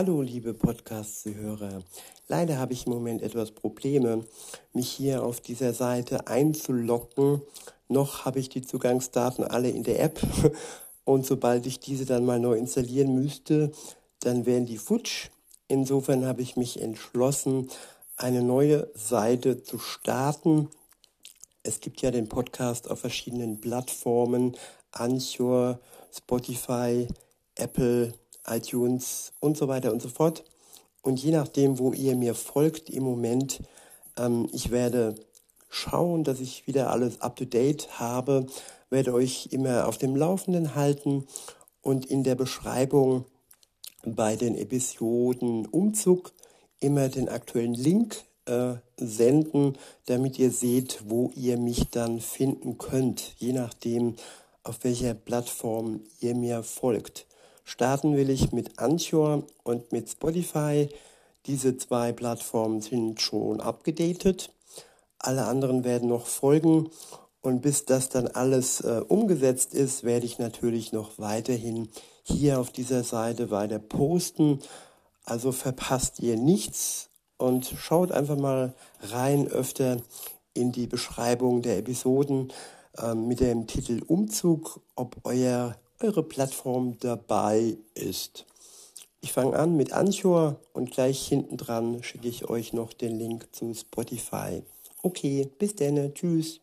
Hallo, liebe Podcast-Hörer. Leider habe ich im Moment etwas Probleme, mich hier auf dieser Seite einzuloggen. Noch habe ich die Zugangsdaten alle in der App und sobald ich diese dann mal neu installieren müsste, dann wären die futsch. Insofern habe ich mich entschlossen, eine neue Seite zu starten. Es gibt ja den Podcast auf verschiedenen Plattformen, Anchor, Spotify, Apple, iTunes und so weiter und so fort. Und je nachdem, wo ihr mir folgt im Moment, ähm, ich werde schauen, dass ich wieder alles up-to-date habe, werde euch immer auf dem Laufenden halten und in der Beschreibung bei den Episoden Umzug immer den aktuellen Link äh, senden, damit ihr seht, wo ihr mich dann finden könnt, je nachdem, auf welcher Plattform ihr mir folgt. Starten will ich mit Anchor und mit Spotify. Diese zwei Plattformen sind schon abgedatet. Alle anderen werden noch folgen. Und bis das dann alles äh, umgesetzt ist, werde ich natürlich noch weiterhin hier auf dieser Seite weiter posten. Also verpasst ihr nichts und schaut einfach mal rein öfter in die Beschreibung der Episoden äh, mit dem Titel Umzug, ob euer eure Plattform dabei ist. Ich fange an mit Anchor und gleich hinten dran schicke ich euch noch den Link zu Spotify. Okay, bis dann, tschüss.